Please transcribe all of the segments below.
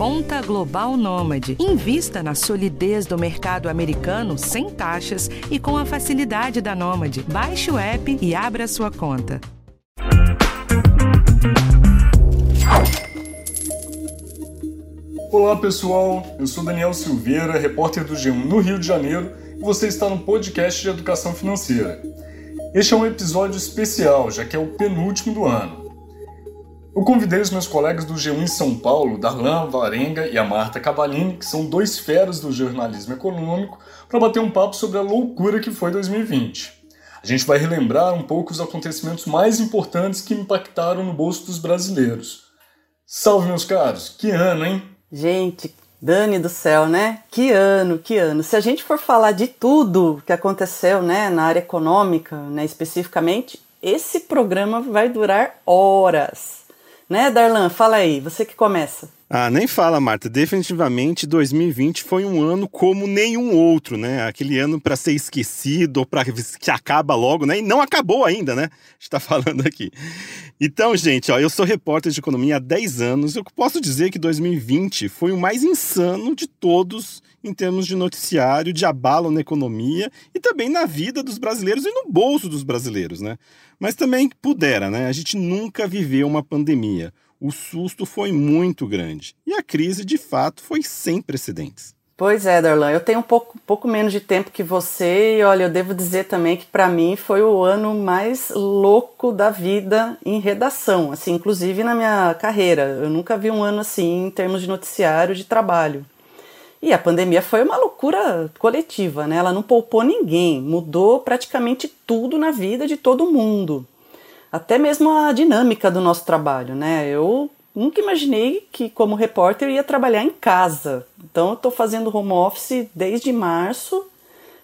Conta Global Nômade. Invista na solidez do mercado americano sem taxas e com a facilidade da Nômade. Baixe o app e abra sua conta. Olá pessoal, eu sou Daniel Silveira, repórter do G1 no Rio de Janeiro e você está no podcast de educação financeira. Este é um episódio especial, já que é o penúltimo do ano. Eu convidei os meus colegas do G1 em São Paulo, Darlan Varenga e a Marta Cavalini, que são dois feras do jornalismo econômico, para bater um papo sobre a loucura que foi 2020. A gente vai relembrar um pouco os acontecimentos mais importantes que impactaram no bolso dos brasileiros. Salve, meus caros! Que ano, hein? Gente, Dani do céu, né? Que ano, que ano. Se a gente for falar de tudo que aconteceu, né, na área econômica, né, especificamente, esse programa vai durar horas. Né, Darlan? Fala aí, você que começa. Ah, nem fala, Marta. Definitivamente 2020 foi um ano como nenhum outro, né? Aquele ano para ser esquecido ou para que acaba logo, né? E não acabou ainda, né? Está falando aqui. Então, gente, ó, eu sou repórter de economia há 10 anos. Eu posso dizer que 2020 foi o mais insano de todos em termos de noticiário, de abalo na economia e também na vida dos brasileiros e no bolso dos brasileiros, né? Mas também pudera, né? A gente nunca viveu uma pandemia. O susto foi muito grande. E a crise, de fato, foi sem precedentes. Pois é, Darlan, eu tenho um pouco, pouco menos de tempo que você e olha, eu devo dizer também que para mim foi o ano mais louco da vida em redação, assim, inclusive na minha carreira. Eu nunca vi um ano assim em termos de noticiário de trabalho. E a pandemia foi uma loucura coletiva, né? Ela não poupou ninguém, mudou praticamente tudo na vida de todo mundo. Até mesmo a dinâmica do nosso trabalho, né? Eu nunca imaginei que, como repórter, ia trabalhar em casa. Então, eu estou fazendo home office desde março,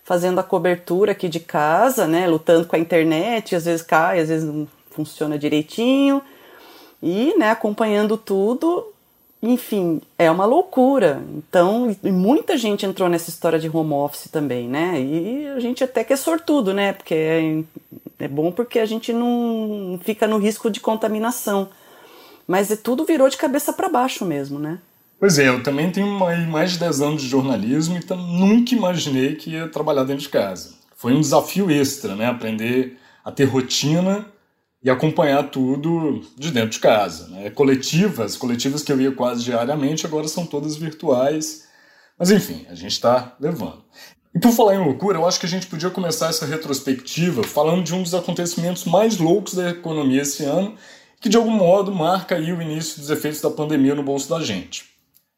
fazendo a cobertura aqui de casa, né? Lutando com a internet, às vezes cai, às vezes não funciona direitinho. E, né, acompanhando tudo enfim, é uma loucura. Então, muita gente entrou nessa história de home office também, né? E a gente até que é sortudo, né? Porque é, é bom porque a gente não fica no risco de contaminação. Mas é, tudo virou de cabeça para baixo mesmo, né? Pois é, eu também tenho mais de 10 anos de jornalismo, então nunca imaginei que ia trabalhar dentro de casa. Foi um desafio extra, né? Aprender a ter rotina e acompanhar tudo de dentro de casa. Né? Coletivas, coletivas que eu ia quase diariamente, agora são todas virtuais. Mas enfim, a gente está levando. E por falar em loucura, eu acho que a gente podia começar essa retrospectiva falando de um dos acontecimentos mais loucos da economia esse ano, que de algum modo marca aí o início dos efeitos da pandemia no bolso da gente.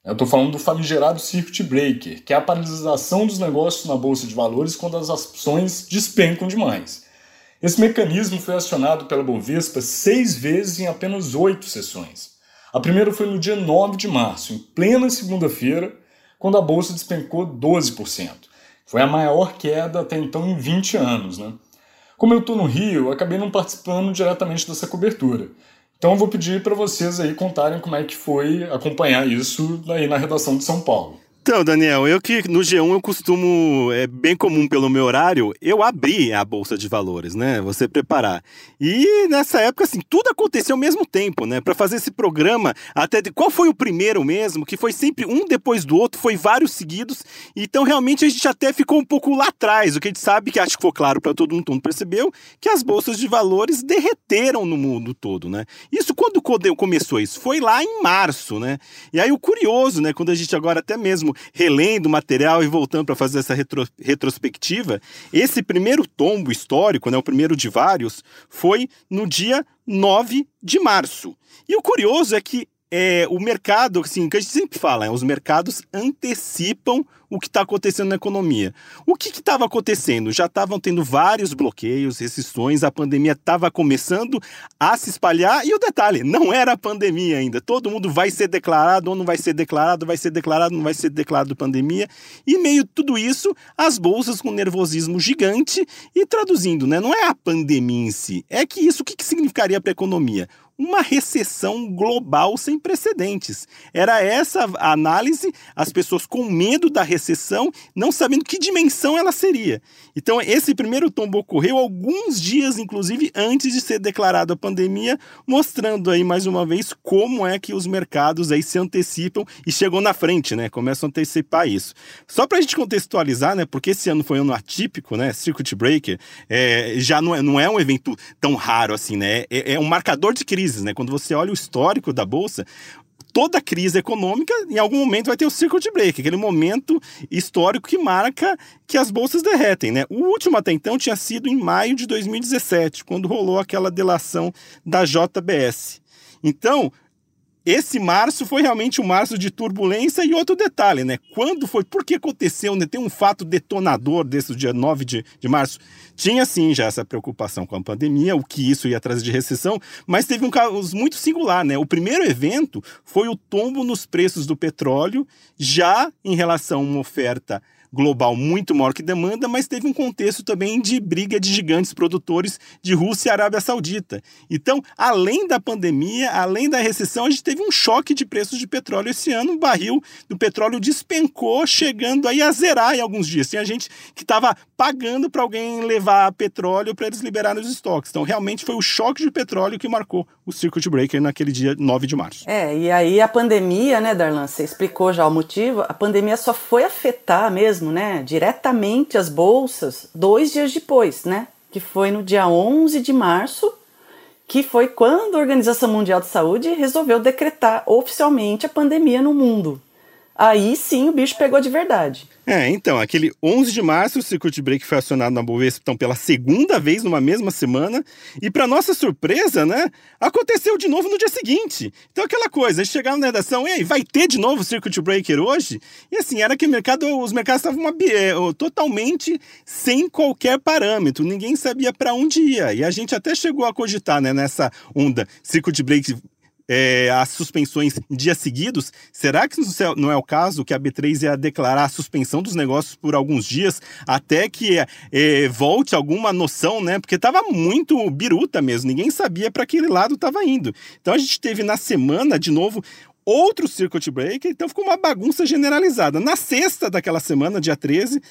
Eu estou falando do famigerado circuit breaker, que é a paralisação dos negócios na bolsa de valores quando as ações despencam demais. Esse mecanismo foi acionado pela Bovespa seis vezes em apenas oito sessões. A primeira foi no dia 9 de março, em plena segunda-feira, quando a bolsa despencou 12%. Foi a maior queda até então em 20 anos. Né? Como eu estou no Rio, acabei não participando diretamente dessa cobertura. Então eu vou pedir para vocês aí contarem como é que foi acompanhar isso aí na redação de São Paulo. Então, Daniel, eu que no G1 eu costumo, é bem comum pelo meu horário, eu abri a bolsa de valores, né? Você preparar. E nessa época, assim, tudo aconteceu ao mesmo tempo, né? Para fazer esse programa, até de, qual foi o primeiro mesmo, que foi sempre um depois do outro, foi vários seguidos. Então, realmente, a gente até ficou um pouco lá atrás. O que a gente sabe, que acho que ficou claro para todo mundo, todo mundo percebeu, que as bolsas de valores derreteram no mundo todo, né? Isso quando começou isso? Foi lá em março, né? E aí o curioso, né? Quando a gente agora até mesmo relendo o material e voltando para fazer essa retro, retrospectiva, esse primeiro tombo histórico, né, o primeiro de vários, foi no dia 9 de março. E o curioso é que é, o mercado, assim, que a gente sempre fala, é, os mercados antecipam o que está acontecendo na economia. O que estava acontecendo? Já estavam tendo vários bloqueios, restrições, a pandemia estava começando a se espalhar e o detalhe, não era a pandemia ainda. Todo mundo vai ser declarado ou não vai ser declarado, vai ser declarado, não vai ser declarado pandemia. E meio tudo isso, as bolsas com nervosismo gigante e traduzindo, né? Não é a pandemia em si, é que isso o que, que significaria para a economia? Uma recessão global sem precedentes. Era essa a análise, as pessoas com medo da recessão, não sabendo que dimensão ela seria. Então, esse primeiro tombo ocorreu alguns dias, inclusive, antes de ser declarada a pandemia, mostrando aí mais uma vez como é que os mercados aí se antecipam e chegam na frente, né? Começam a antecipar isso. Só para a gente contextualizar, né? Porque esse ano foi um ano atípico, né? Circuit Breaker é, já não é, não é um evento tão raro assim, né? É, é um marcador de crise crises, né? Quando você olha o histórico da bolsa, toda crise econômica, em algum momento vai ter o circuit break, aquele momento histórico que marca que as bolsas derretem, né? O último até então tinha sido em maio de 2017, quando rolou aquela delação da JBS. Então, esse março foi realmente um março de turbulência e outro detalhe, né? Quando foi, por que aconteceu, né? Tem um fato detonador desse dia 9 de, de março. Tinha sim já essa preocupação com a pandemia, o que isso ia trazer de recessão, mas teve um caso muito singular, né? O primeiro evento foi o tombo nos preços do petróleo, já em relação a uma oferta global muito maior que demanda, mas teve um contexto também de briga de gigantes produtores de Rússia e Arábia Saudita. Então, além da pandemia, além da recessão, a gente teve um choque de preços de petróleo esse ano. O barril do petróleo despencou, chegando aí a zerar em alguns dias. Tinha gente que estava pagando para alguém levar petróleo para eles liberarem os estoques. Então, realmente foi o choque de petróleo que marcou o circuit breaker naquele dia 9 de março. É, e aí a pandemia, né, Darlan, você explicou já o motivo, a pandemia só foi afetar mesmo mesmo, né, diretamente as bolsas dois dias depois, né, que foi no dia 11 de março, que foi quando a Organização Mundial de Saúde resolveu decretar oficialmente a pandemia no mundo. Aí sim o bicho pegou de verdade. É, então, aquele 11 de março, o circuit break foi acionado na Bovespa então, pela segunda vez numa mesma semana. E, para nossa surpresa, né, aconteceu de novo no dia seguinte. Então, aquela coisa, gente chegava na redação, e aí, vai ter de novo o circuit breaker hoje? E assim, era que o mercado, os mercados estavam uma, é, totalmente sem qualquer parâmetro. Ninguém sabia para onde ia. E a gente até chegou a cogitar, né, nessa onda circuit break é, as suspensões dias seguidos, será que não é o caso que a B3 ia declarar a suspensão dos negócios por alguns dias até que é, volte alguma noção, né? Porque estava muito biruta mesmo, ninguém sabia para aquele lado estava indo. Então a gente teve na semana, de novo, outro circuit breaker, então ficou uma bagunça generalizada. Na sexta daquela semana, dia 13,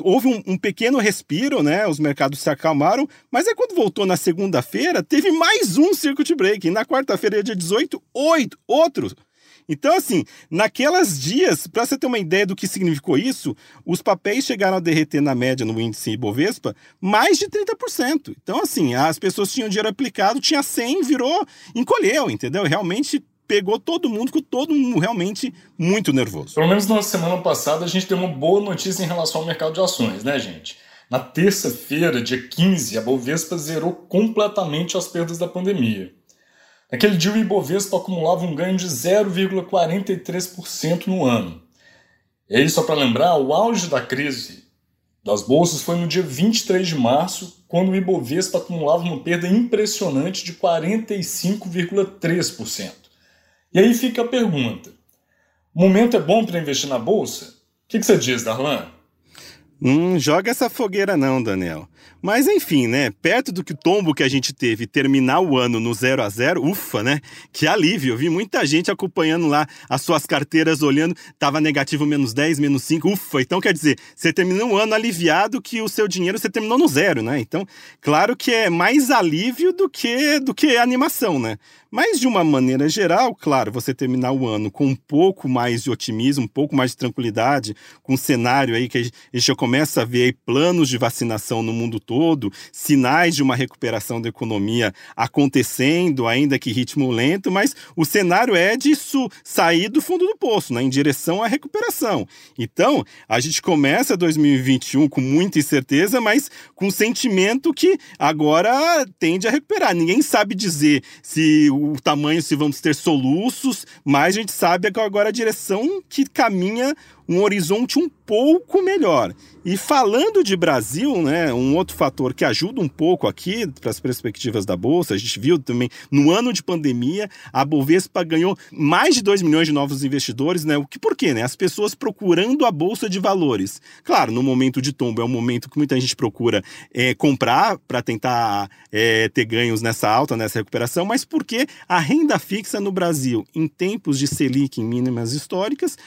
houve um, um, pequeno respiro, né? Os mercados se acalmaram, mas aí quando voltou na segunda-feira, teve mais um circuit break. E na quarta-feira, dia 18, oito, outro. Então, assim, naquelas dias, para você ter uma ideia do que significou isso, os papéis chegaram a derreter na média no índice Ibovespa mais de 30%. Então, assim, as pessoas tinham dinheiro aplicado, tinha 100, virou, encolheu, entendeu? Realmente pegou todo mundo, com todo mundo realmente muito nervoso. Pelo menos na semana passada a gente teve uma boa notícia em relação ao mercado de ações, né, gente? Na terça-feira, dia 15, a Bovespa zerou completamente as perdas da pandemia. Naquele dia, o Ibovespa acumulava um ganho de 0,43% no ano. E aí, só para lembrar, o auge da crise das bolsas foi no dia 23 de março, quando o Ibovespa acumulava uma perda impressionante de 45,3%. E aí fica a pergunta: momento é bom para investir na bolsa? O que, que você diz, Darlan? Não joga essa fogueira não, Daniel. Mas enfim, né? Perto do que tombo que a gente teve terminar o ano no 0 a 0 ufa, né? Que alívio. Eu vi muita gente acompanhando lá as suas carteiras, olhando, tava negativo menos 10, menos 5, ufa. Então quer dizer, você terminou o ano aliviado que o seu dinheiro você terminou no zero, né? Então, claro que é mais alívio do que do que animação, né? Mas, de uma maneira geral, claro, você terminar o ano com um pouco mais de otimismo, um pouco mais de tranquilidade, com um cenário aí que a gente já começa a ver planos de vacinação no mundo todo, sinais de uma recuperação da economia acontecendo, ainda que ritmo lento, mas o cenário é disso sair do fundo do poço, né, em direção à recuperação. Então, a gente começa 2021 com muita incerteza, mas com sentimento que agora tende a recuperar. Ninguém sabe dizer se o tamanho, se vamos ter soluços, mas a gente sabe agora a direção que caminha um horizonte um pouco melhor. E falando de Brasil, né, um outro fator que ajuda um pouco aqui para as perspectivas da bolsa, a gente viu também no ano de pandemia, a Bovespa ganhou mais de 2 milhões de novos investidores, né? O que por quê, né? As pessoas procurando a bolsa de valores. Claro, no momento de tombo é um momento que muita gente procura é, comprar para tentar é, ter ganhos nessa alta, nessa recuperação, mas porque a renda fixa no Brasil, em tempos de Selic em mínimas históricas,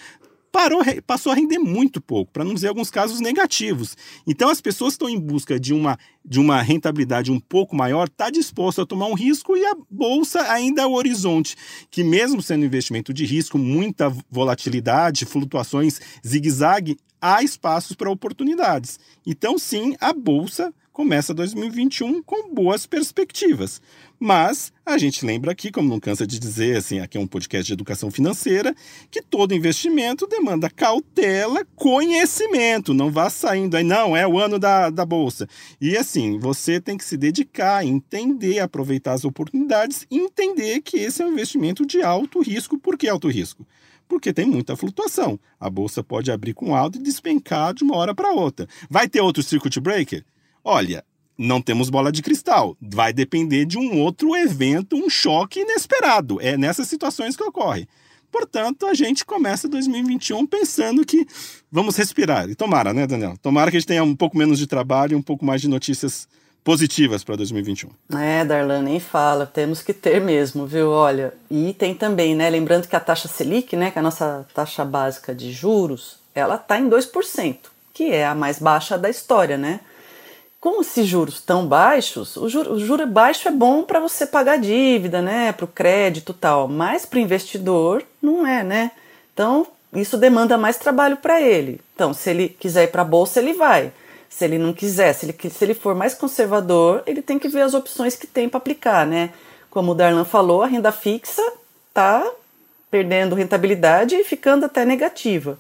parou, passou a render muito pouco, para não dizer alguns casos negativos. Então as pessoas estão em busca de uma, de uma rentabilidade um pouco maior, está disposto a tomar um risco e a bolsa ainda é o horizonte, que mesmo sendo investimento de risco, muita volatilidade, flutuações zigue-zague, há espaços para oportunidades. Então sim, a bolsa começa 2021 com boas perspectivas. Mas a gente lembra aqui, como não cansa de dizer, assim, aqui é um podcast de educação financeira, que todo investimento demanda cautela, conhecimento. Não vá saindo aí, não, é o ano da, da bolsa. E assim, você tem que se dedicar, entender, aproveitar as oportunidades entender que esse é um investimento de alto risco. Por que alto risco? porque tem muita flutuação. A bolsa pode abrir com alto e despencar de uma hora para outra. Vai ter outro circuit breaker? Olha, não temos bola de cristal. Vai depender de um outro evento, um choque inesperado. É nessas situações que ocorre. Portanto, a gente começa 2021 pensando que vamos respirar. E tomara, né, Daniel? Tomara que a gente tenha um pouco menos de trabalho e um pouco mais de notícias positivas para 2021. É, Darlan, nem fala, temos que ter mesmo, viu? Olha, e tem também, né? Lembrando que a taxa Selic, né, que é a nossa taxa básica de juros, ela está em 2%, que é a mais baixa da história, né? Com esses juros tão baixos, o juro, o juro baixo é bom para você pagar dívida, né, para o crédito tal, mas para o investidor não é, né? Então isso demanda mais trabalho para ele. Então, se ele quiser ir para a bolsa, ele vai. Se ele não quiser, se ele, se ele for mais conservador, ele tem que ver as opções que tem para aplicar, né? Como o Darlan falou, a renda fixa está perdendo rentabilidade e ficando até negativa.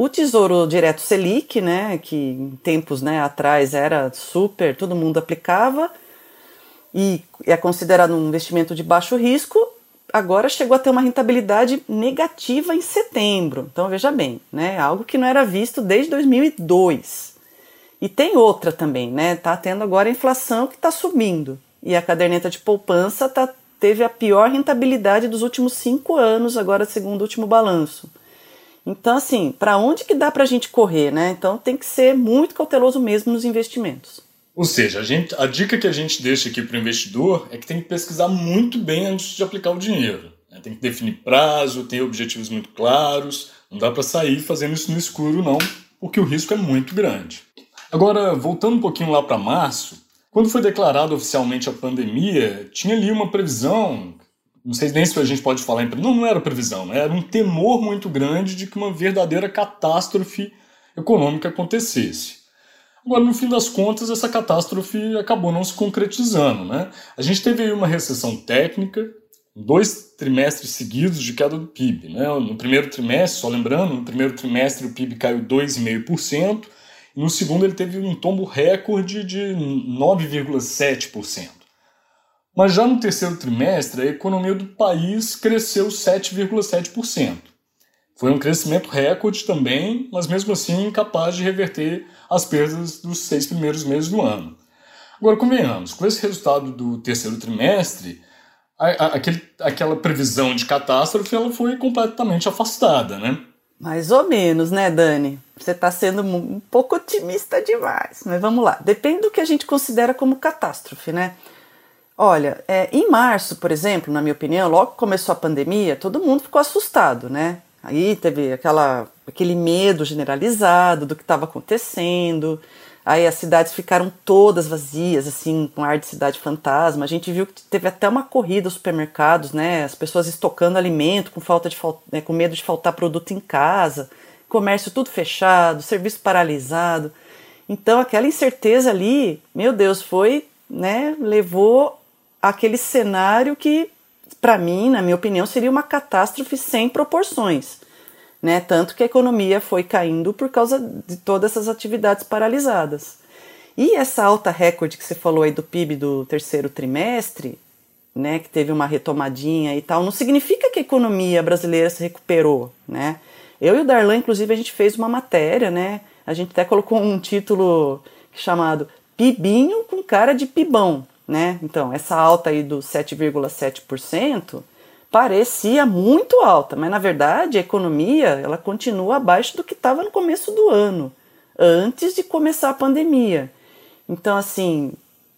O Tesouro Direto Selic, né, que em tempos né, atrás era super, todo mundo aplicava e é considerado um investimento de baixo risco, agora chegou a ter uma rentabilidade negativa em setembro. Então veja bem, né, algo que não era visto desde 2002. E tem outra também, né? Tá tendo agora a inflação que está subindo e a caderneta de poupança tá, teve a pior rentabilidade dos últimos cinco anos, agora segundo o último balanço. Então, assim, para onde que dá para a gente correr, né? Então tem que ser muito cauteloso mesmo nos investimentos. Ou seja, a, gente, a dica que a gente deixa aqui para o investidor é que tem que pesquisar muito bem antes de aplicar o dinheiro. Né? Tem que definir prazo, ter objetivos muito claros. Não dá para sair fazendo isso no escuro, não, porque o risco é muito grande. Agora, voltando um pouquinho lá para março, quando foi declarada oficialmente a pandemia, tinha ali uma previsão não sei nem se a gente pode falar em. Não, não era previsão, né? era um temor muito grande de que uma verdadeira catástrofe econômica acontecesse. Agora, no fim das contas, essa catástrofe acabou não se concretizando. Né? A gente teve aí uma recessão técnica, dois trimestres seguidos de queda do PIB. Né? No primeiro trimestre, só lembrando, no primeiro trimestre o PIB caiu 2,5%, e no segundo ele teve um tombo recorde de 9,7%. Mas já no terceiro trimestre, a economia do país cresceu 7,7%. Foi um crescimento recorde também, mas mesmo assim incapaz de reverter as perdas dos seis primeiros meses do ano. Agora, convenhamos, com esse resultado do terceiro trimestre, a, a, aquele, aquela previsão de catástrofe ela foi completamente afastada, né? Mais ou menos, né, Dani? Você está sendo um pouco otimista demais. Mas vamos lá. Depende do que a gente considera como catástrofe, né? Olha, é, em março, por exemplo, na minha opinião, logo que começou a pandemia, todo mundo ficou assustado, né? Aí teve aquela, aquele medo generalizado do que estava acontecendo. Aí as cidades ficaram todas vazias, assim, com ar de cidade fantasma. A gente viu que teve até uma corrida aos supermercados, né? As pessoas estocando alimento com falta de né, com medo de faltar produto em casa, comércio tudo fechado, serviço paralisado. Então aquela incerteza ali, meu Deus, foi, né? Levou aquele cenário que, para mim, na minha opinião, seria uma catástrofe sem proporções. Né? Tanto que a economia foi caindo por causa de todas essas atividades paralisadas. E essa alta recorde que você falou aí do PIB do terceiro trimestre, né, que teve uma retomadinha e tal, não significa que a economia brasileira se recuperou, né? Eu e o Darlan, inclusive, a gente fez uma matéria, né? A gente até colocou um título chamado Pibinho com cara de pibão, né? Então, essa alta aí do 7,7% parecia muito alta, mas na verdade a economia ela continua abaixo do que estava no começo do ano, antes de começar a pandemia. Então, assim,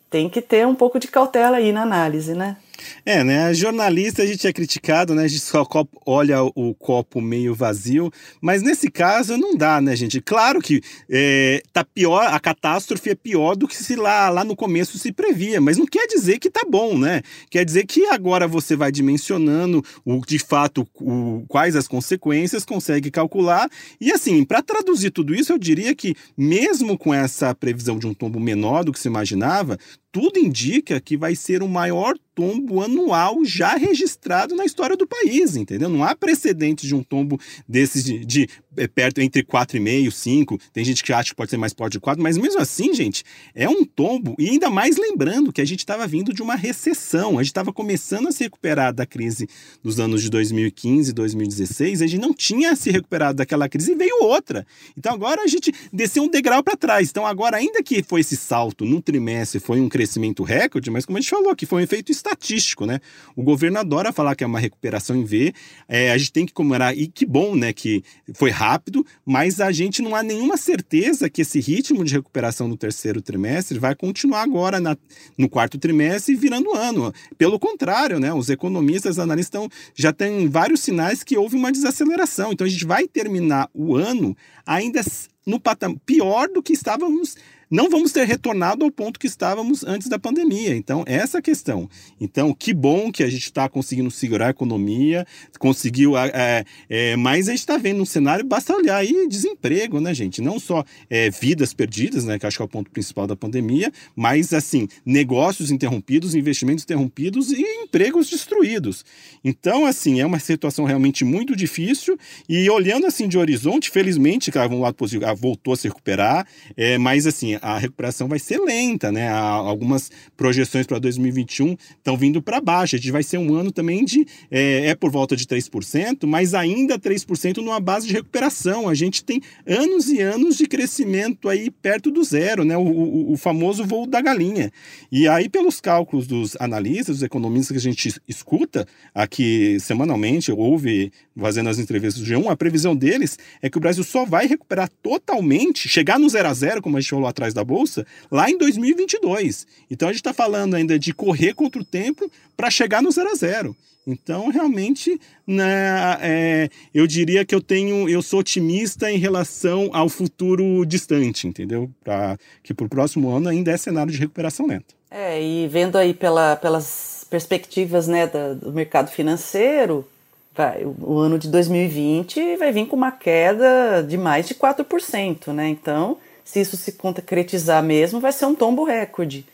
tem que ter um pouco de cautela aí na análise, né? É, né? Jornalista a gente é criticado, né? A gente só olha o copo meio vazio, mas nesse caso não dá, né, gente? Claro que é, tá pior, a catástrofe é pior do que se lá, lá no começo se previa, mas não quer dizer que tá bom, né? Quer dizer que agora você vai dimensionando o, de fato o, quais as consequências, consegue calcular. E assim, para traduzir tudo isso, eu diria que mesmo com essa previsão de um tombo menor do que se imaginava, tudo indica que vai ser o maior tombo anual já registrado na história do país, entendeu? Não há precedente de um tombo desses de, de é, perto entre 4,5 5. Tem gente que acha que pode ser mais forte de 4, mas mesmo assim, gente, é um tombo. E ainda mais lembrando que a gente estava vindo de uma recessão, a gente estava começando a se recuperar da crise dos anos de 2015 2016, a gente não tinha se recuperado daquela crise e veio outra. Então agora a gente desceu um degrau para trás. Então agora, ainda que foi esse salto no trimestre, foi um crescimento recorde, mas como a gente falou aqui, foi um efeito estatístico, né? O governo adora falar que é uma recuperação em V, é, a gente tem que comemorar, e que bom, né, que foi rápido, mas a gente não há nenhuma certeza que esse ritmo de recuperação no terceiro trimestre vai continuar agora na, no quarto trimestre e virando ano. Pelo contrário, né, os economistas, analistas já têm vários sinais que houve uma desaceleração. Então a gente vai terminar o ano ainda no patamar pior do que estávamos não vamos ter retornado ao ponto que estávamos antes da pandemia. Então, essa é questão. Então, que bom que a gente está conseguindo segurar a economia, conseguiu. É, é, mas a gente está vendo um cenário, basta olhar aí desemprego, né, gente? Não só é, vidas perdidas, né, que acho que é o ponto principal da pandemia, mas, assim, negócios interrompidos, investimentos interrompidos e empregos destruídos. Então, assim, é uma situação realmente muito difícil. E olhando assim de horizonte, felizmente, claro, um lado positivo, ah, voltou a se recuperar, é, mas assim, a recuperação vai ser lenta, né? Há algumas projeções para 2021 estão vindo para baixo. A gente vai ser um ano também de. É, é por volta de 3%, mas ainda 3% numa base de recuperação. A gente tem anos e anos de crescimento aí perto do zero, né? O, o, o famoso voo da galinha. E aí, pelos cálculos dos analistas, dos economistas que a gente escuta aqui semanalmente, ouve fazendo as entrevistas do G1, a previsão deles é que o Brasil só vai recuperar totalmente, chegar no zero a zero, como a gente falou atrás da Bolsa lá em 2022. Então a gente está falando ainda de correr contra o tempo para chegar no zero a zero. Então, realmente, né, é, eu diria que eu tenho, eu sou otimista em relação ao futuro distante, entendeu? Pra, que para o próximo ano ainda é cenário de recuperação lenta. É, e vendo aí pela, pelas perspectivas né, da, do mercado financeiro, vai, o, o ano de 2020 vai vir com uma queda de mais de 4%, né? Então, se isso se concretizar mesmo, vai ser um tombo recorde.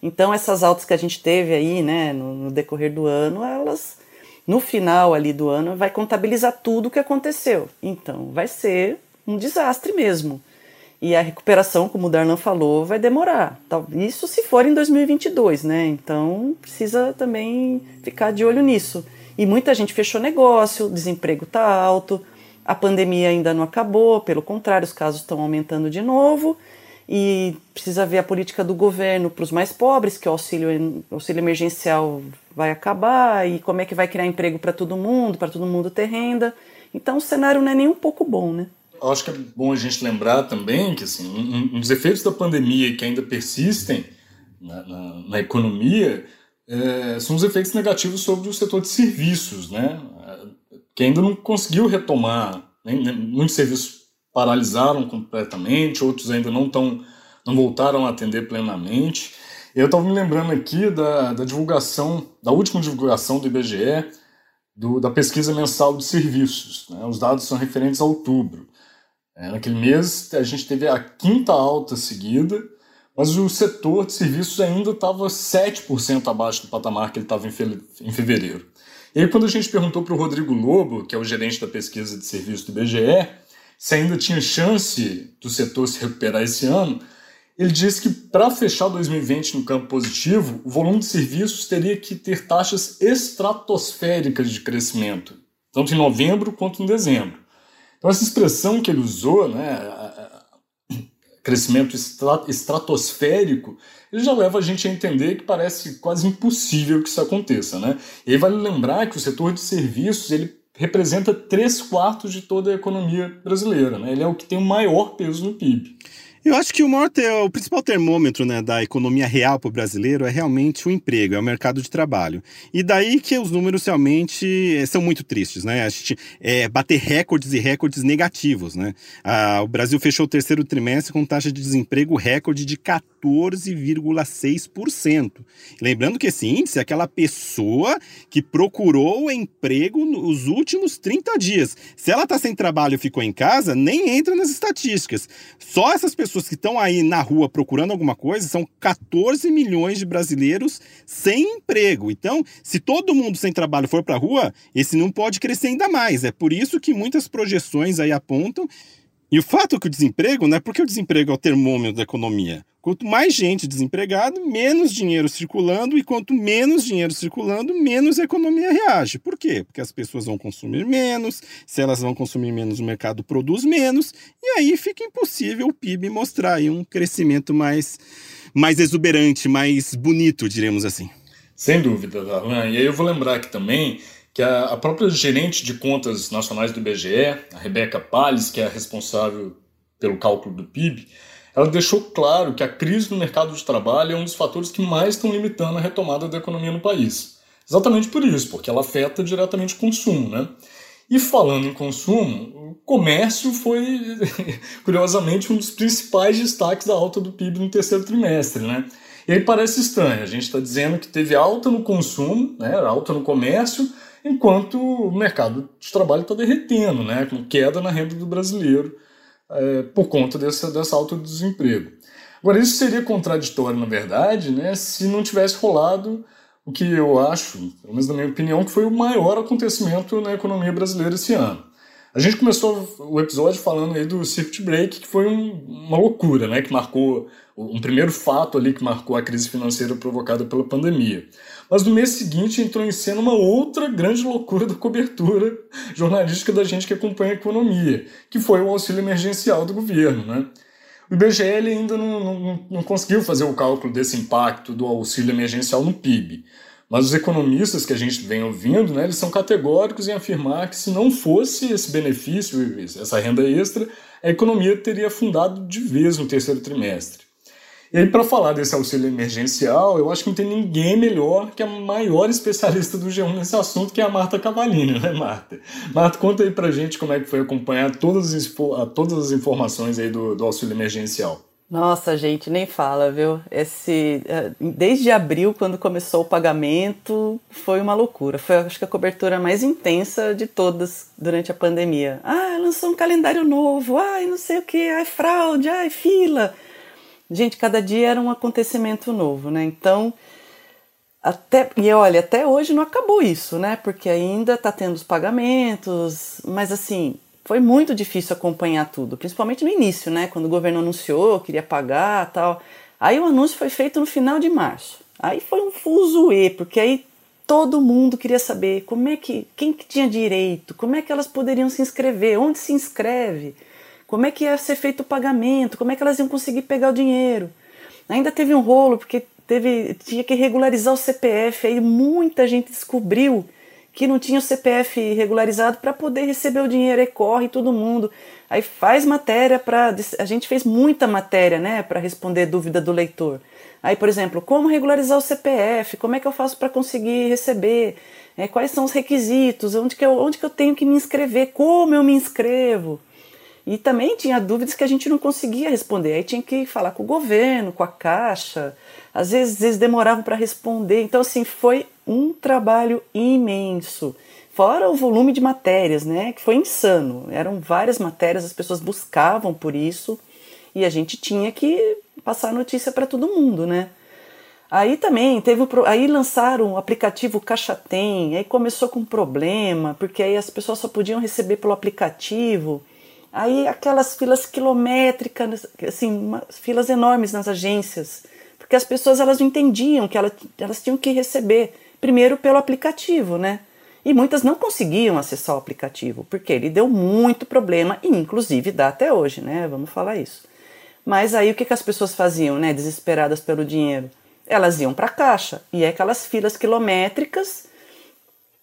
Então essas altas que a gente teve aí, né, no, no, decorrer do ano, elas no final ali do ano vai contabilizar tudo o que aconteceu. Então vai ser um desastre mesmo. E a recuperação, como o Darlan falou, vai demorar. Isso se for em 2022, né? Então precisa também ficar de olho nisso. E muita gente fechou negócio, desemprego está alto, a pandemia ainda não acabou, pelo contrário, os casos estão aumentando de novo e precisa ver a política do governo para os mais pobres, que o auxílio, auxílio emergencial vai acabar e como é que vai criar emprego para todo mundo, para todo mundo ter renda. Então o cenário não é nem um pouco bom, né? Acho que é bom a gente lembrar também que assim, um, um dos efeitos da pandemia que ainda persistem na, na, na economia é, são os efeitos negativos sobre o setor de serviços, né? Que ainda não conseguiu retomar. Né? Muitos serviços paralisaram completamente, outros ainda não, tão, não voltaram a atender plenamente. Eu estava me lembrando aqui da, da divulgação, da última divulgação do IBGE, do, da pesquisa mensal de serviços. Né? Os dados são referentes a outubro. É, naquele mês, a gente teve a quinta alta seguida, mas o setor de serviços ainda estava 7% abaixo do patamar que ele estava em, em fevereiro. E aí, quando a gente perguntou para o Rodrigo Lobo, que é o gerente da pesquisa de serviço do IBGE, se ainda tinha chance do setor se recuperar esse ano, ele disse que para fechar 2020 no campo positivo, o volume de serviços teria que ter taxas estratosféricas de crescimento, tanto em novembro quanto em dezembro. Então, essa expressão que ele usou, né, crescimento estratosférico, ele já leva a gente a entender que parece quase impossível que isso aconteça. Né? E aí vale lembrar que o setor de serviços ele representa três quartos de toda a economia brasileira. Né? Ele é o que tem o maior peso no PIB. Eu acho que o, maior o principal termômetro né, da economia real para o brasileiro é realmente o emprego, é o mercado de trabalho. E daí que os números realmente eh, são muito tristes, né? A gente é, bater recordes e recordes negativos, né? Ah, o Brasil fechou o terceiro trimestre com taxa de desemprego recorde de 14,6%. Lembrando que esse índice é aquela pessoa que procurou emprego nos últimos 30 dias. Se ela está sem trabalho e ficou em casa, nem entra nas estatísticas. Só essas pessoas pessoas que estão aí na rua procurando alguma coisa, são 14 milhões de brasileiros sem emprego. Então, se todo mundo sem trabalho for para a rua, esse não pode crescer ainda mais. É por isso que muitas projeções aí apontam e o fato é que o desemprego, né? Porque o desemprego é o termômetro da economia. Quanto mais gente desempregada, menos dinheiro circulando, e quanto menos dinheiro circulando, menos a economia reage. Por quê? Porque as pessoas vão consumir menos, se elas vão consumir menos, o mercado produz menos, e aí fica impossível o PIB mostrar aí um crescimento mais, mais exuberante, mais bonito, diremos assim. Sem dúvida, Darlan. E aí eu vou lembrar aqui também que a, própria gerente de contas nacionais do IBGE, a Rebeca Palles, que é a responsável pelo cálculo do PIB, ela deixou claro que a crise no mercado de trabalho é um dos fatores que mais estão limitando a retomada da economia no país. Exatamente por isso, porque ela afeta diretamente o consumo, né? E falando em consumo, o comércio foi, curiosamente, um dos principais destaques da alta do PIB no terceiro trimestre, né? E aí parece estranho, a gente está dizendo que teve alta no consumo, né, alta no comércio, enquanto o mercado de trabalho está derretendo, né, com queda na renda do brasileiro é, por conta dessa, dessa alta do desemprego. Agora, isso seria contraditório, na verdade, né, se não tivesse rolado o que eu acho, pelo menos na minha opinião, que foi o maior acontecimento na economia brasileira esse ano. A gente começou o episódio falando aí do circuit break, que foi um, uma loucura, né, que marcou um primeiro fato ali que marcou a crise financeira provocada pela pandemia. Mas no mês seguinte entrou em cena uma outra grande loucura da cobertura jornalística da gente que acompanha a economia, que foi o auxílio emergencial do governo. Né? O IBGE ainda não, não, não conseguiu fazer o cálculo desse impacto do auxílio emergencial no PIB. Mas os economistas que a gente vem ouvindo, né, eles são categóricos em afirmar que se não fosse esse benefício, essa renda extra, a economia teria afundado de vez no terceiro trimestre. E aí, para falar desse auxílio emergencial, eu acho que não tem ninguém melhor que a maior especialista do G1 nesse assunto, que é a Marta Cavalini, né, Marta? Marta, conta aí pra gente como é que foi acompanhar todas as, todas as informações aí do, do auxílio emergencial. Nossa, gente, nem fala, viu? Esse, eh, desde abril, quando começou o pagamento, foi uma loucura. Foi, acho que, a cobertura mais intensa de todas durante a pandemia. Ah, lançou um calendário novo, ai, não sei o que, ai, fraude, ai, fila. Gente, cada dia era um acontecimento novo, né? Então, até e olha, até hoje não acabou isso, né? Porque ainda tá tendo os pagamentos, mas assim, foi muito difícil acompanhar tudo, principalmente no início, né? Quando o governo anunciou, queria pagar, tal. Aí o anúncio foi feito no final de março. Aí foi um fuzuê, porque aí todo mundo queria saber como é que quem que tinha direito, como é que elas poderiam se inscrever, onde se inscreve. Como é que ia ser feito o pagamento? Como é que elas iam conseguir pegar o dinheiro? Ainda teve um rolo, porque teve, tinha que regularizar o CPF. Aí muita gente descobriu que não tinha o CPF regularizado para poder receber o dinheiro. Aí corre todo mundo. Aí faz matéria para. A gente fez muita matéria né, para responder dúvida do leitor. Aí, por exemplo, como regularizar o CPF? Como é que eu faço para conseguir receber? É, quais são os requisitos? Onde que, eu, onde que eu tenho que me inscrever? Como eu me inscrevo? E também tinha dúvidas que a gente não conseguia responder. Aí tinha que falar com o governo, com a Caixa. Às vezes eles demoravam para responder. Então, assim, foi um trabalho imenso. Fora o volume de matérias, né? Que foi insano. Eram várias matérias, as pessoas buscavam por isso. E a gente tinha que passar a notícia para todo mundo, né? Aí também teve aí lançaram o aplicativo Caixa Tem, aí começou com problema, porque aí as pessoas só podiam receber pelo aplicativo. Aí aquelas filas quilométricas, assim, filas enormes nas agências, porque as pessoas elas não entendiam que elas, elas tinham que receber primeiro pelo aplicativo, né? E muitas não conseguiam acessar o aplicativo, porque ele deu muito problema e inclusive dá até hoje, né? Vamos falar isso. Mas aí o que, que as pessoas faziam, né, desesperadas pelo dinheiro? Elas iam para a caixa e é aquelas filas quilométricas.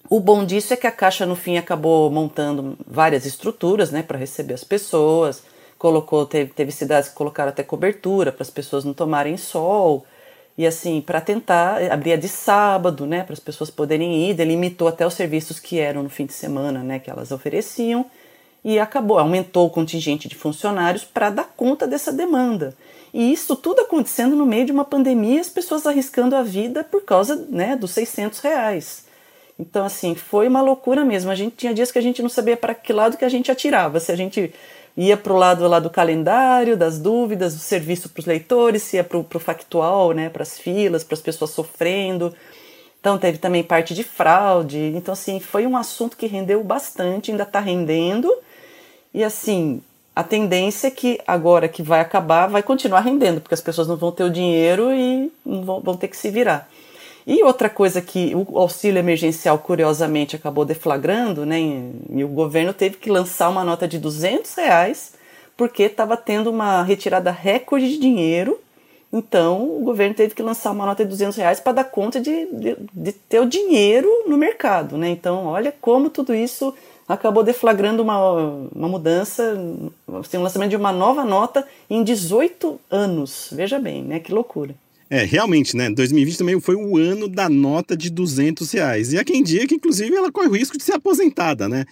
O bom disso é que a caixa no fim acabou montando várias estruturas, né, para receber as pessoas. Colocou, teve, teve cidades que colocaram até cobertura para as pessoas não tomarem sol. E assim, para tentar, abria de sábado, né, para as pessoas poderem ir, delimitou até os serviços que eram no fim de semana, né, que elas ofereciam e acabou, aumentou o contingente de funcionários para dar conta dessa demanda. E isso tudo acontecendo no meio de uma pandemia, as pessoas arriscando a vida por causa né, dos 600 reais. Então, assim, foi uma loucura mesmo. A gente tinha dias que a gente não sabia para que lado que a gente atirava. Se a gente ia para o lado lá do calendário, das dúvidas, do serviço para os leitores, se ia para o factual, né, para as filas, para as pessoas sofrendo. Então, teve também parte de fraude. Então, assim, foi um assunto que rendeu bastante, ainda está rendendo e assim, a tendência é que agora que vai acabar, vai continuar rendendo, porque as pessoas não vão ter o dinheiro e vão, vão ter que se virar. E outra coisa que o auxílio emergencial, curiosamente, acabou deflagrando, né, e o governo teve que lançar uma nota de 200 reais, porque estava tendo uma retirada recorde de dinheiro, então o governo teve que lançar uma nota de 200 reais para dar conta de, de, de, ter o dinheiro no mercado. Né? Então, olha como tudo isso acabou deflagrando uma, uma mudança, assim, um lançamento de uma nova nota em 18 anos. Veja bem, né? Que loucura. É, realmente, né? 2020 também foi o ano da nota de 200 reais. E há quem diga que, inclusive, ela corre o risco de ser aposentada, né?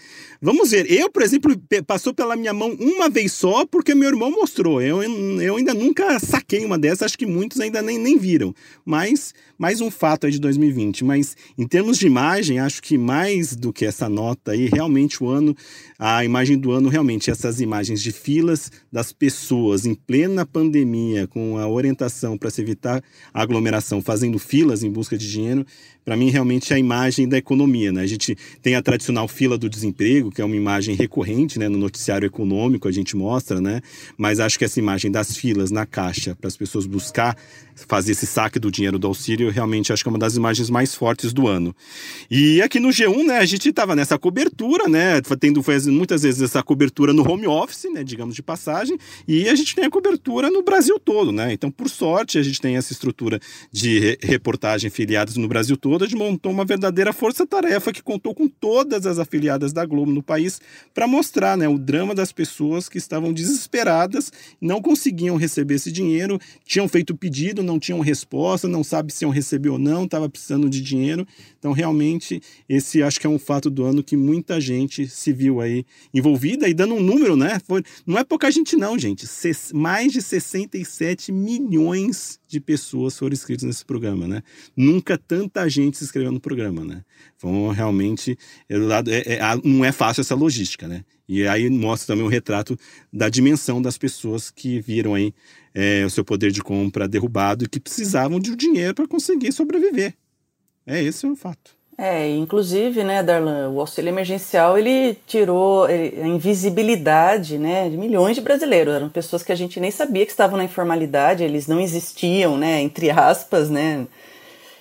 Vamos ver. Eu, por exemplo, passou pela minha mão uma vez só porque meu irmão mostrou. Eu, eu ainda nunca saquei uma dessas, acho que muitos ainda nem, nem viram. Mas mais um fato aí de 2020. Mas em termos de imagem, acho que mais do que essa nota aí, realmente o ano, a imagem do ano, realmente essas imagens de filas das pessoas em plena pandemia, com a orientação para se evitar aglomeração, fazendo filas em busca de dinheiro, para mim realmente é a imagem da economia. Né? A gente tem a tradicional fila do desemprego, que é uma imagem recorrente né? no noticiário econômico, a gente mostra, né? mas acho que essa imagem das filas na caixa para as pessoas buscar fazer esse saque do dinheiro do auxílio, realmente acho que é uma das imagens mais fortes do ano. E aqui no G1, né, a gente estava nessa cobertura, né, tendo muitas vezes essa cobertura no home office, né, digamos de passagem, e a gente tem a cobertura no Brasil todo, né? Então, por sorte, a gente tem essa estrutura de reportagem filiadas no Brasil todo, montou uma verdadeira força-tarefa que contou com todas as afiliadas da Globo no país para mostrar, né, o drama das pessoas que estavam desesperadas, não conseguiam receber esse dinheiro, tinham feito pedido, não tinham resposta, não sabe se iam receber ou não, estava precisando de dinheiro. Então, realmente, esse acho que é um fato do ano que muita gente se viu aí envolvida e dando um número, né? Foi, não é pouca gente, não, gente. mais de 67 milhões de pessoas foram inscritas nesse programa, né? Nunca tanta gente se inscreveu no programa, né? Então, realmente, é, é, é, não é fácil essa logística, né? E aí mostra também o retrato da dimensão das pessoas que viram aí é, o seu poder de compra derrubado e que precisavam de um dinheiro para conseguir sobreviver. É esse o fato. É, inclusive, né, Darlan, o auxílio emergencial ele tirou a invisibilidade, né, de milhões de brasileiros. Eram pessoas que a gente nem sabia que estavam na informalidade, eles não existiam, né, entre aspas, né.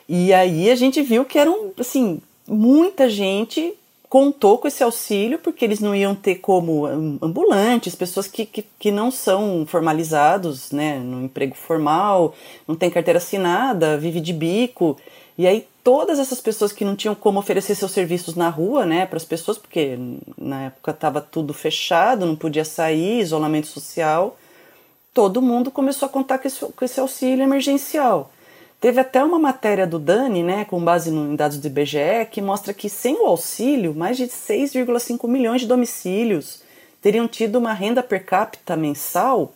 E aí a gente viu que eram, assim, muita gente contou com esse auxílio porque eles não iam ter como ambulantes, pessoas que, que, que, não são formalizados né, no emprego formal, não tem carteira assinada, vive de bico. E aí todas essas pessoas que não tinham como oferecer seus serviços na rua né, para as pessoas, porque na época estava tudo fechado, não podia sair, isolamento social, todo mundo começou a contar com esse, com esse auxílio emergencial. Teve até uma matéria do Dani, né, com base em dados do IBGE, que mostra que sem o auxílio, mais de 6,5 milhões de domicílios teriam tido uma renda per capita mensal,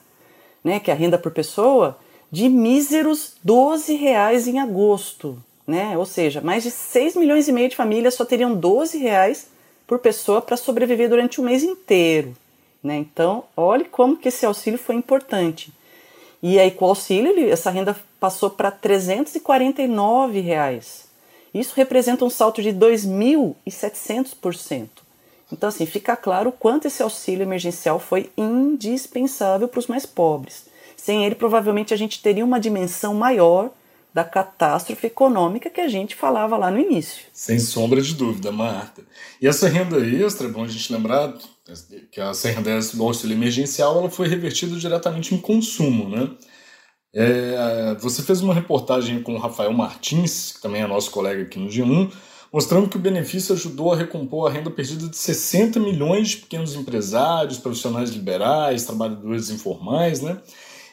né, que é a renda por pessoa, de míseros 12 reais em agosto. Né? Ou seja, mais de 6 milhões e meio de famílias só teriam 12 reais por pessoa para sobreviver durante um mês inteiro. Né? Então, olhe como que esse auxílio foi importante. E aí, com o auxílio, essa renda passou para 349 reais. Isso representa um salto de 2.700%. Então, assim, fica claro o quanto esse auxílio emergencial foi indispensável para os mais pobres. Sem ele, provavelmente, a gente teria uma dimensão maior da catástrofe econômica que a gente falava lá no início. Sem sombra de dúvida, Marta. E essa renda extra, é bom a gente lembrar que essa renda extra do auxílio emergencial ela foi revertida diretamente em consumo, né? É, você fez uma reportagem com o Rafael Martins, que também é nosso colega aqui no G1, mostrando que o benefício ajudou a recompor a renda perdida de 60 milhões de pequenos empresários, profissionais liberais, trabalhadores informais, né?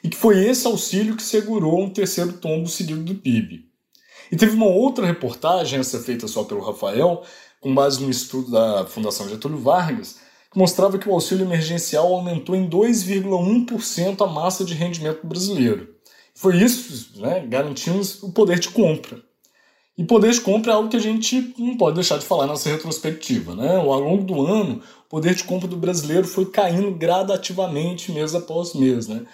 E que foi esse auxílio que segurou um terceiro tombo seguido do PIB. E teve uma outra reportagem, essa feita só pelo Rafael, com base no estudo da Fundação Getúlio Vargas, que mostrava que o auxílio emergencial aumentou em 2,1% a massa de rendimento brasileiro. Foi isso, né, garantindo o poder de compra. E poder de compra é algo que a gente não pode deixar de falar nessa retrospectiva. Né? Ao longo do ano, o poder de compra do brasileiro foi caindo gradativamente mês após mês. Né?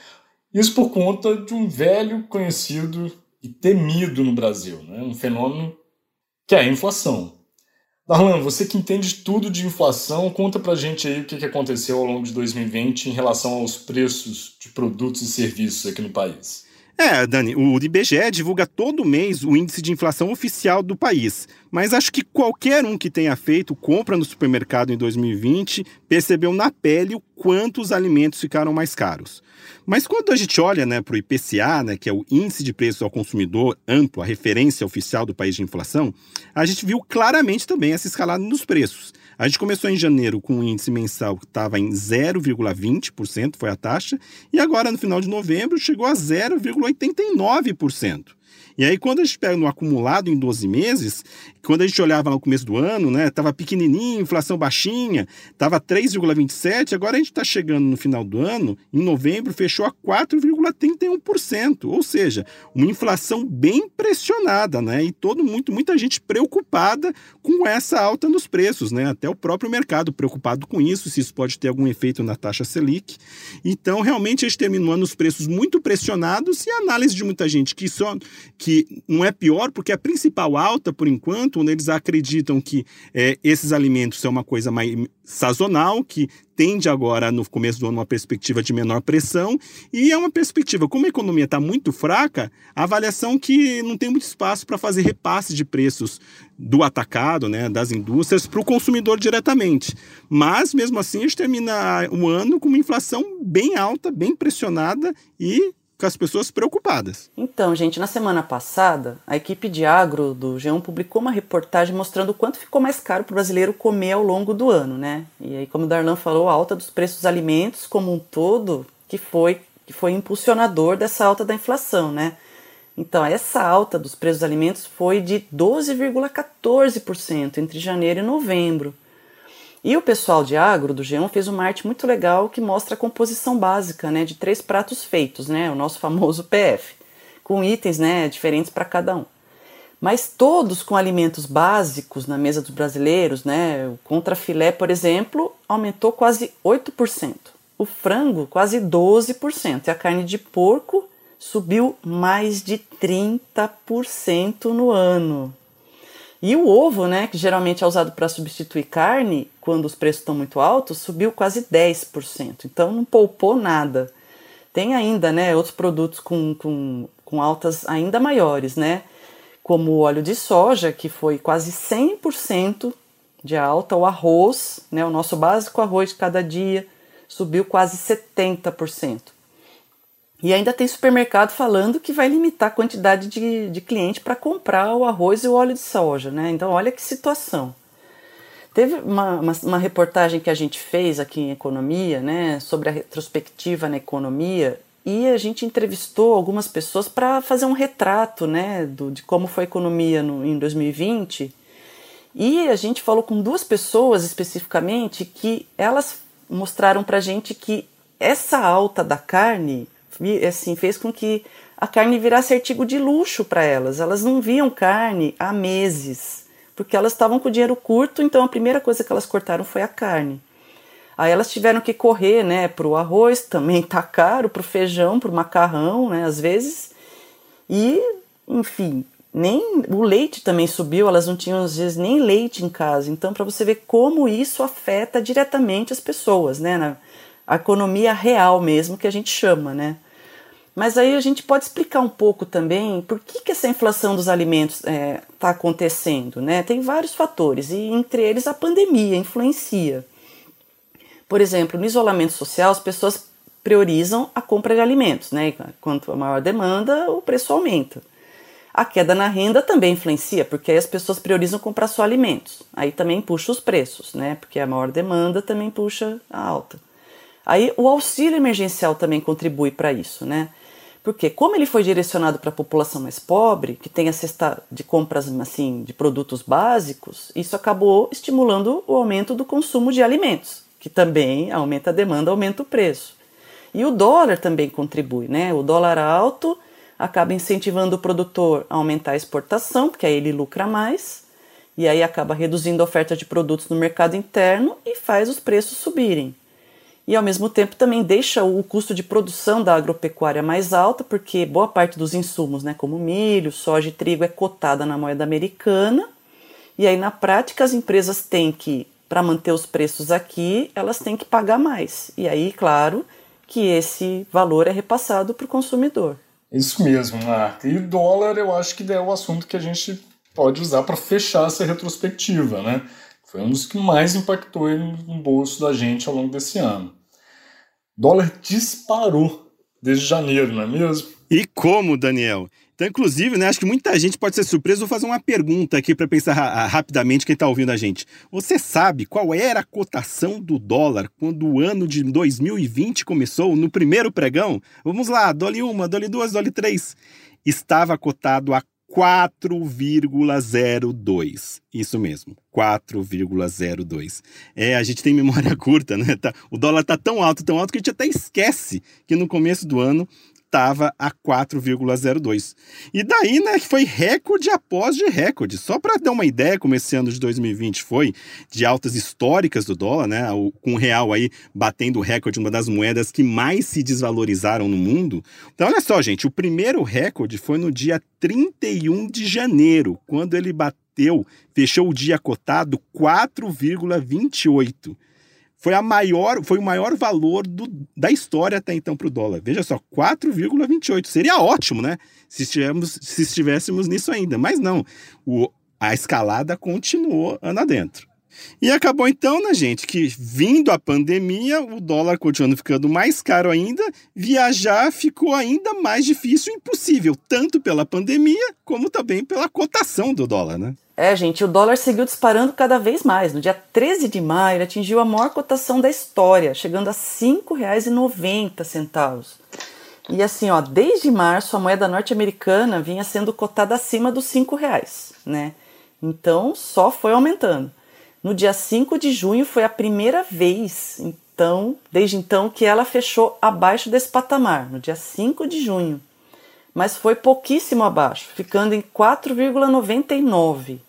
Isso por conta de um velho conhecido e temido no Brasil, né? um fenômeno que é a inflação. Darlan, você que entende tudo de inflação, conta pra gente aí o que aconteceu ao longo de 2020 em relação aos preços de produtos e serviços aqui no país. É, Dani, o IBGE divulga todo mês o índice de inflação oficial do país. Mas acho que qualquer um que tenha feito compra no supermercado em 2020 percebeu na pele o quanto os alimentos ficaram mais caros. Mas quando a gente olha né, para o IPCA, né, que é o Índice de Preços ao Consumidor amplo, a referência oficial do país de inflação, a gente viu claramente também essa escalada nos preços. A gente começou em janeiro com um índice mensal que estava em 0,20%, foi a taxa, e agora no final de novembro chegou a 0,89%. E aí, quando a gente pega no acumulado em 12 meses, quando a gente olhava no começo do ano, né, tava pequenininho, inflação baixinha, tava 3,27, agora a gente está chegando no final do ano, em novembro fechou a 4,31%, ou seja, uma inflação bem pressionada, né? E todo muito muita gente preocupada com essa alta nos preços, né? Até o próprio mercado preocupado com isso, se isso pode ter algum efeito na taxa Selic. Então, realmente a gente terminou os preços muito pressionados e a análise de muita gente que só que não é pior porque a principal alta por enquanto onde eles acreditam que é, esses alimentos são uma coisa mais sazonal, que tende agora, no começo do ano, uma perspectiva de menor pressão, e é uma perspectiva, como a economia está muito fraca, a avaliação que não tem muito espaço para fazer repasse de preços do atacado, né, das indústrias, para o consumidor diretamente. Mas, mesmo assim, a gente termina o ano com uma inflação bem alta, bem pressionada e com as pessoas preocupadas. Então, gente, na semana passada, a equipe de agro do G1 publicou uma reportagem mostrando o quanto ficou mais caro para o brasileiro comer ao longo do ano, né? E aí, como o Darlan falou, a alta dos preços dos alimentos como um todo que foi, que foi impulsionador dessa alta da inflação, né? Então, essa alta dos preços dos alimentos foi de 12,14% entre janeiro e novembro. E o pessoal de agro do G1 fez uma arte muito legal que mostra a composição básica né, de três pratos feitos, né, o nosso famoso PF, com itens né, diferentes para cada um. Mas todos com alimentos básicos na mesa dos brasileiros, né, o contrafilé, por exemplo, aumentou quase 8%, o frango quase 12% e a carne de porco subiu mais de 30% no ano. E o ovo, né, que geralmente é usado para substituir carne, quando os preços estão muito altos, subiu quase 10%. Então não poupou nada. Tem ainda né, outros produtos com, com, com altas ainda maiores, né? Como o óleo de soja, que foi quase 100% de alta, o arroz, né, o nosso básico arroz de cada dia, subiu quase 70%. E ainda tem supermercado falando que vai limitar a quantidade de, de cliente para comprar o arroz e o óleo de soja, né? Então, olha que situação. Teve uma, uma, uma, reportagem que a gente fez aqui em Economia, né, sobre a retrospectiva na economia, e a gente entrevistou algumas pessoas para fazer um retrato, né, do, de como foi a economia no, em 2020. E a gente falou com duas pessoas especificamente que elas mostraram para a gente que essa alta da carne assim, fez com que a carne virasse artigo de luxo para elas. Elas não viam carne há meses, porque elas estavam com o dinheiro curto, então a primeira coisa que elas cortaram foi a carne. Aí elas tiveram que correr, né, o arroz, também tá caro, para o feijão, para o macarrão, né, às vezes. E, enfim, nem o leite também subiu, elas não tinham às vezes nem leite em casa. Então, para você ver como isso afeta diretamente as pessoas, né, na, a economia real mesmo que a gente chama, né? Mas aí a gente pode explicar um pouco também por que, que essa inflação dos alimentos está é, tá acontecendo. Né? Tem vários fatores, e entre eles a pandemia influencia. Por exemplo, no isolamento social, as pessoas priorizam a compra de alimentos. Né? Quanto a maior demanda, o preço aumenta. A queda na renda também influencia, porque aí as pessoas priorizam comprar só alimentos. Aí também puxa os preços, né? Porque a maior demanda também puxa a alta. Aí o auxílio emergencial também contribui para isso, né? Porque como ele foi direcionado para a população mais pobre, que tem a cesta de compras assim de produtos básicos, isso acabou estimulando o aumento do consumo de alimentos, que também aumenta a demanda, aumenta o preço. E o dólar também contribui, né? O dólar alto acaba incentivando o produtor a aumentar a exportação, porque aí ele lucra mais, e aí acaba reduzindo a oferta de produtos no mercado interno e faz os preços subirem e ao mesmo tempo também deixa o custo de produção da agropecuária mais alta, porque boa parte dos insumos, né, como milho, soja e trigo, é cotada na moeda americana. E aí, na prática, as empresas têm que, para manter os preços aqui, elas têm que pagar mais. E aí, claro, que esse valor é repassado para o consumidor. Isso mesmo, Marta. E dólar, eu acho que é o assunto que a gente pode usar para fechar essa retrospectiva, né? Foi um dos que mais impactou no bolso da gente ao longo desse ano. O dólar disparou desde janeiro, não é mesmo? E como, Daniel? Então, inclusive, né, acho que muita gente pode ser surpresa. Vou fazer uma pergunta aqui para pensar ra rapidamente quem está ouvindo a gente. Você sabe qual era a cotação do dólar quando o ano de 2020 começou, no primeiro pregão? Vamos lá, dole uma, dole duas, dole três. Estava cotado a 4,02. Isso mesmo, 4,02. É, a gente tem memória curta, né? Tá, o dólar tá tão alto, tão alto que a gente até esquece que no começo do ano estava a 4,02. E daí, né, foi recorde após de recorde. Só para dar uma ideia, como esse ano de 2020 foi, de altas históricas do dólar, né, com o real aí batendo o recorde, uma das moedas que mais se desvalorizaram no mundo. Então, olha só, gente, o primeiro recorde foi no dia 31 de janeiro, quando ele bateu, fechou o dia cotado 4,28 foi a maior, foi o maior valor do, da história até então para o dólar. Veja só, 4,28. Seria ótimo, né? Se, estivéssemos, se estivéssemos nisso ainda. Mas não. O, a escalada continuou ano adentro. E acabou então, né, gente, que vindo a pandemia, o dólar continuando ficando mais caro ainda, viajar ficou ainda mais difícil e impossível, tanto pela pandemia como também pela cotação do dólar, né? É, gente, o dólar seguiu disparando cada vez mais. No dia 13 de maio, ele atingiu a maior cotação da história, chegando a R$ 5,90. E assim, ó, desde março a moeda norte-americana vinha sendo cotada acima dos R$ reais, né? Então, só foi aumentando. No dia 5 de junho foi a primeira vez, então, desde então que ela fechou abaixo desse patamar, no dia 5 de junho. Mas foi pouquíssimo abaixo, ficando em 4,99.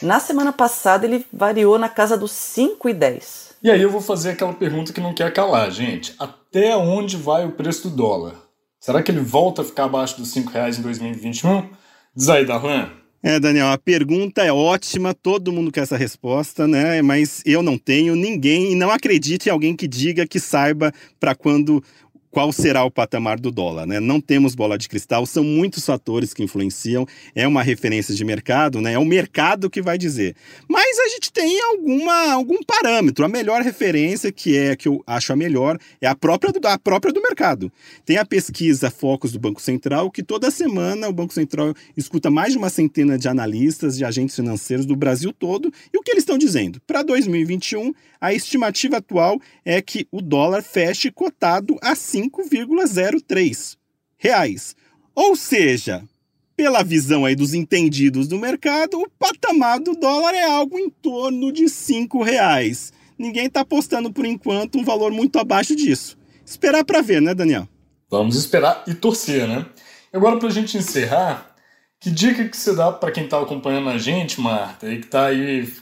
Na semana passada ele variou na casa dos 5,10. E aí eu vou fazer aquela pergunta que não quer calar, gente. Até onde vai o preço do dólar? Será que ele volta a ficar abaixo dos 5 reais em 2021? Diz aí, Darlan. É, Daniel, a pergunta é ótima, todo mundo quer essa resposta, né? Mas eu não tenho ninguém e não acredite em alguém que diga que saiba para quando qual será o patamar do dólar, né? Não temos bola de cristal, são muitos fatores que influenciam, é uma referência de mercado, né? É o mercado que vai dizer. Mas a gente tem alguma, algum parâmetro. A melhor referência, que é que eu acho a melhor, é a própria do, a própria do mercado. Tem a pesquisa Focus do Banco Central, que toda semana o Banco Central escuta mais de uma centena de analistas, de agentes financeiros do Brasil todo, e o que eles estão dizendo? Para 2021, a estimativa atual é que o dólar feche cotado a 5,03 reais. Ou seja, pela visão aí dos entendidos do mercado, o patamar do dólar é algo em torno de 5 reais. Ninguém está apostando por enquanto um valor muito abaixo disso. Esperar para ver, né, Daniel? Vamos esperar e torcer, né? Agora, para a gente encerrar, que dica que você dá para quem está acompanhando a gente, Marta, e que está aí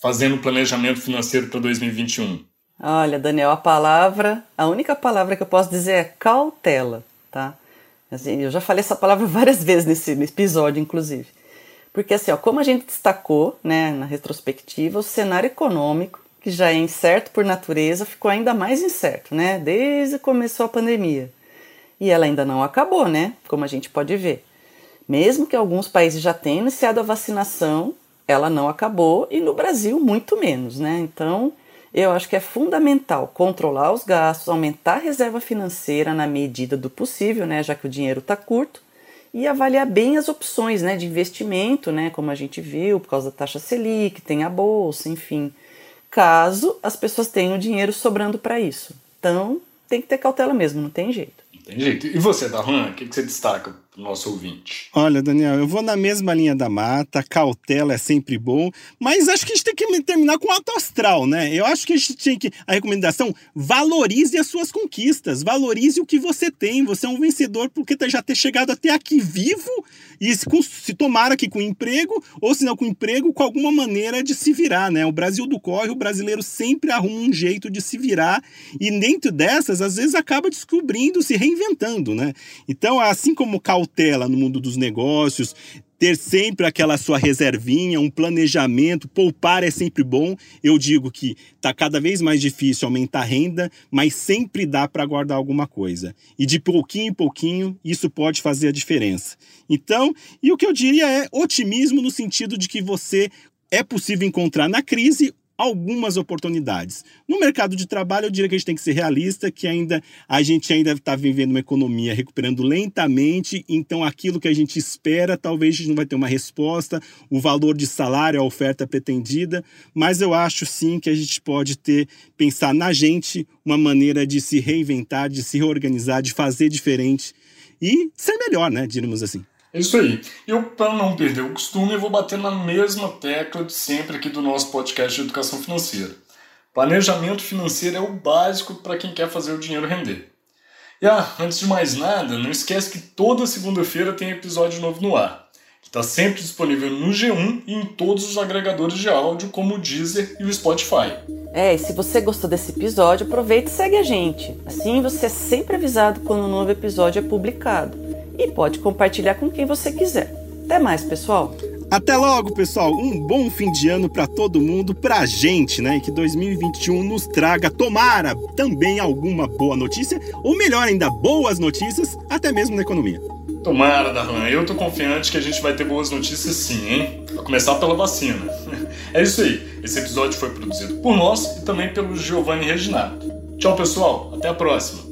fazendo planejamento financeiro para 2021? Olha, Daniel, a palavra, a única palavra que eu posso dizer é cautela, tá? Assim, eu já falei essa palavra várias vezes nesse, nesse episódio, inclusive. Porque assim, ó, como a gente destacou né, na retrospectiva, o cenário econômico, que já é incerto por natureza, ficou ainda mais incerto, né? Desde que começou a pandemia. E ela ainda não acabou, né? Como a gente pode ver. Mesmo que alguns países já tenham iniciado a vacinação, ela não acabou e no Brasil muito menos, né? Então, eu acho que é fundamental controlar os gastos, aumentar a reserva financeira na medida do possível, né, já que o dinheiro está curto, e avaliar bem as opções né, de investimento, né, como a gente viu, por causa da taxa Selic, tem a bolsa, enfim, caso as pessoas tenham dinheiro sobrando para isso. Então, tem que ter cautela mesmo, não tem jeito. Tem jeito. E você, Darlan, o que, que você destaca nosso ouvinte. Olha, Daniel, eu vou na mesma linha da mata, cautela é sempre bom, mas acho que a gente tem que terminar com alto astral, né? Eu acho que a gente tinha que. A recomendação: valorize as suas conquistas, valorize o que você tem. Você é um vencedor porque tá, já ter chegado até aqui vivo e se, se tomar aqui com emprego, ou se não com emprego, com alguma maneira de se virar, né? O Brasil do corre, o brasileiro sempre arruma um jeito de se virar e dentro dessas, às vezes acaba descobrindo, se reinventando, né? Então, assim como cautela, cautela no mundo dos negócios, ter sempre aquela sua reservinha, um planejamento, poupar é sempre bom. Eu digo que está cada vez mais difícil aumentar a renda, mas sempre dá para guardar alguma coisa. E de pouquinho em pouquinho, isso pode fazer a diferença. Então, e o que eu diria é otimismo no sentido de que você é possível encontrar na crise algumas oportunidades. No mercado de trabalho, eu diria que a gente tem que ser realista, que ainda a gente ainda está vivendo uma economia recuperando lentamente, então aquilo que a gente espera, talvez a gente não vai ter uma resposta, o valor de salário, a oferta pretendida, mas eu acho sim que a gente pode ter, pensar na gente, uma maneira de se reinventar, de se reorganizar, de fazer diferente e ser melhor, né, diríamos assim. É isso aí. Eu, para não perder o costume, eu vou bater na mesma tecla de sempre aqui do nosso podcast de educação financeira. Planejamento financeiro é o básico para quem quer fazer o dinheiro render. E ah, antes de mais nada, não esquece que toda segunda-feira tem episódio novo no ar, que está sempre disponível no G1 e em todos os agregadores de áudio, como o Deezer e o Spotify. É, e se você gostou desse episódio, aproveita e segue a gente. Assim você é sempre avisado quando um novo episódio é publicado e pode compartilhar com quem você quiser. Até mais, pessoal! Até logo, pessoal. Um bom fim de ano para todo mundo, pra gente, né? E que 2021 nos traga, tomara, também alguma boa notícia, ou melhor ainda, boas notícias, até mesmo na economia. Tomara, Darlan. Eu tô confiante que a gente vai ter boas notícias sim, hein? A começar pela vacina. É isso aí. Esse episódio foi produzido por nós e também pelo Giovanni Reginato. Tchau, pessoal. Até a próxima.